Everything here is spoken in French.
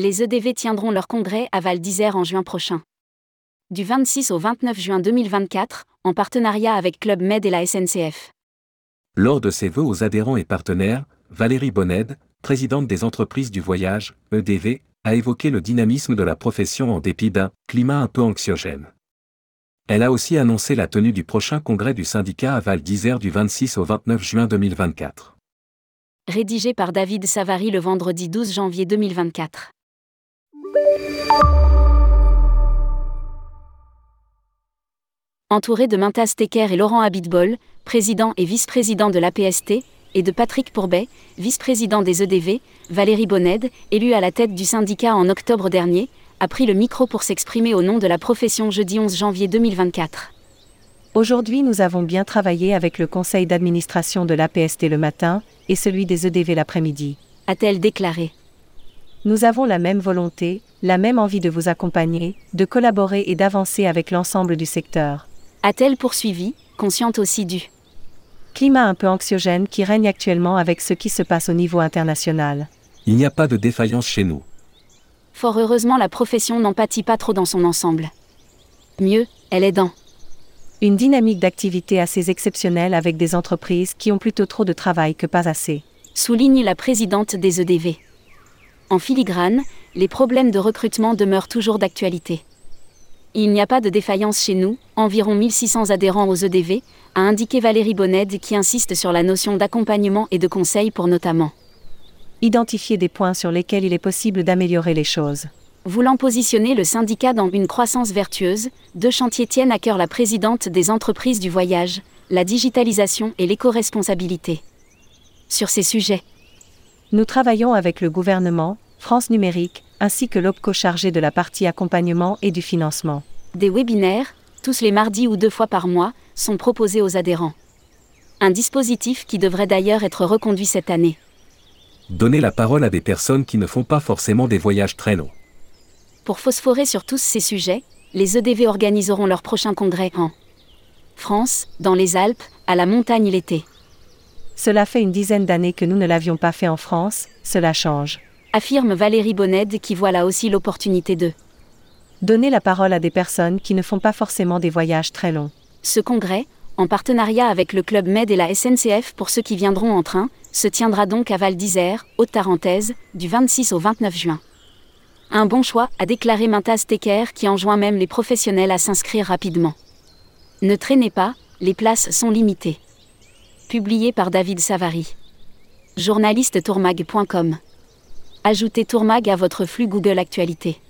Les EDV tiendront leur congrès à Val d'Isère en juin prochain. Du 26 au 29 juin 2024, en partenariat avec Club Med et la SNCF. Lors de ses vœux aux adhérents et partenaires, Valérie Bonned, présidente des entreprises du voyage, EDV, a évoqué le dynamisme de la profession en dépit d'un climat un peu anxiogène. Elle a aussi annoncé la tenue du prochain congrès du syndicat à Val d'Isère du 26 au 29 juin 2024. Rédigé par David Savary le vendredi 12 janvier 2024. Entouré de Mintas Tecker et Laurent Abitbol, président et vice-président de l'APST, et de Patrick Pourbet, vice-président des EDV, Valérie Bonned, élue à la tête du syndicat en octobre dernier, a pris le micro pour s'exprimer au nom de la profession jeudi 11 janvier 2024. Aujourd'hui, nous avons bien travaillé avec le conseil d'administration de l'APST le matin et celui des EDV l'après-midi. A-t-elle déclaré Nous avons la même volonté, la même envie de vous accompagner, de collaborer et d'avancer avec l'ensemble du secteur. A-t-elle poursuivi, consciente aussi du climat un peu anxiogène qui règne actuellement avec ce qui se passe au niveau international. Il n'y a pas de défaillance chez nous. Fort heureusement, la profession n'en pâtit pas trop dans son ensemble. Mieux, elle est dans une dynamique d'activité assez exceptionnelle avec des entreprises qui ont plutôt trop de travail que pas assez. Souligne la présidente des EDV. En filigrane, les problèmes de recrutement demeurent toujours d'actualité. Il n'y a pas de défaillance chez nous, environ 1600 adhérents aux EDV, a indiqué Valérie Bonned qui insiste sur la notion d'accompagnement et de conseil pour notamment identifier des points sur lesquels il est possible d'améliorer les choses. Voulant positionner le syndicat dans une croissance vertueuse, deux chantiers tiennent à cœur la présidente des entreprises du voyage, la digitalisation et l'éco-responsabilité. Sur ces sujets, nous travaillons avec le gouvernement, France Numérique, ainsi que l'OPCO chargé de la partie accompagnement et du financement. Des webinaires, tous les mardis ou deux fois par mois, sont proposés aux adhérents. Un dispositif qui devrait d'ailleurs être reconduit cette année. Donner la parole à des personnes qui ne font pas forcément des voyages très longs. Pour phosphorer sur tous ces sujets, les EDV organiseront leur prochain congrès en France, dans les Alpes, à la montagne l'été. Cela fait une dizaine d'années que nous ne l'avions pas fait en France, cela change. Affirme Valérie Bonned qui voit là aussi l'opportunité de donner la parole à des personnes qui ne font pas forcément des voyages très longs. Ce congrès, en partenariat avec le Club Med et la SNCF pour ceux qui viendront en train, se tiendra donc à Val d'Isère, Haute-Tarentaise, du 26 au 29 juin. Un bon choix, a déclaré Mintas Tecker qui enjoint même les professionnels à s'inscrire rapidement. Ne traînez pas, les places sont limitées. Publié par David Savary. Journaliste tourmag.com. Ajoutez Tourmag à votre flux Google Actualité.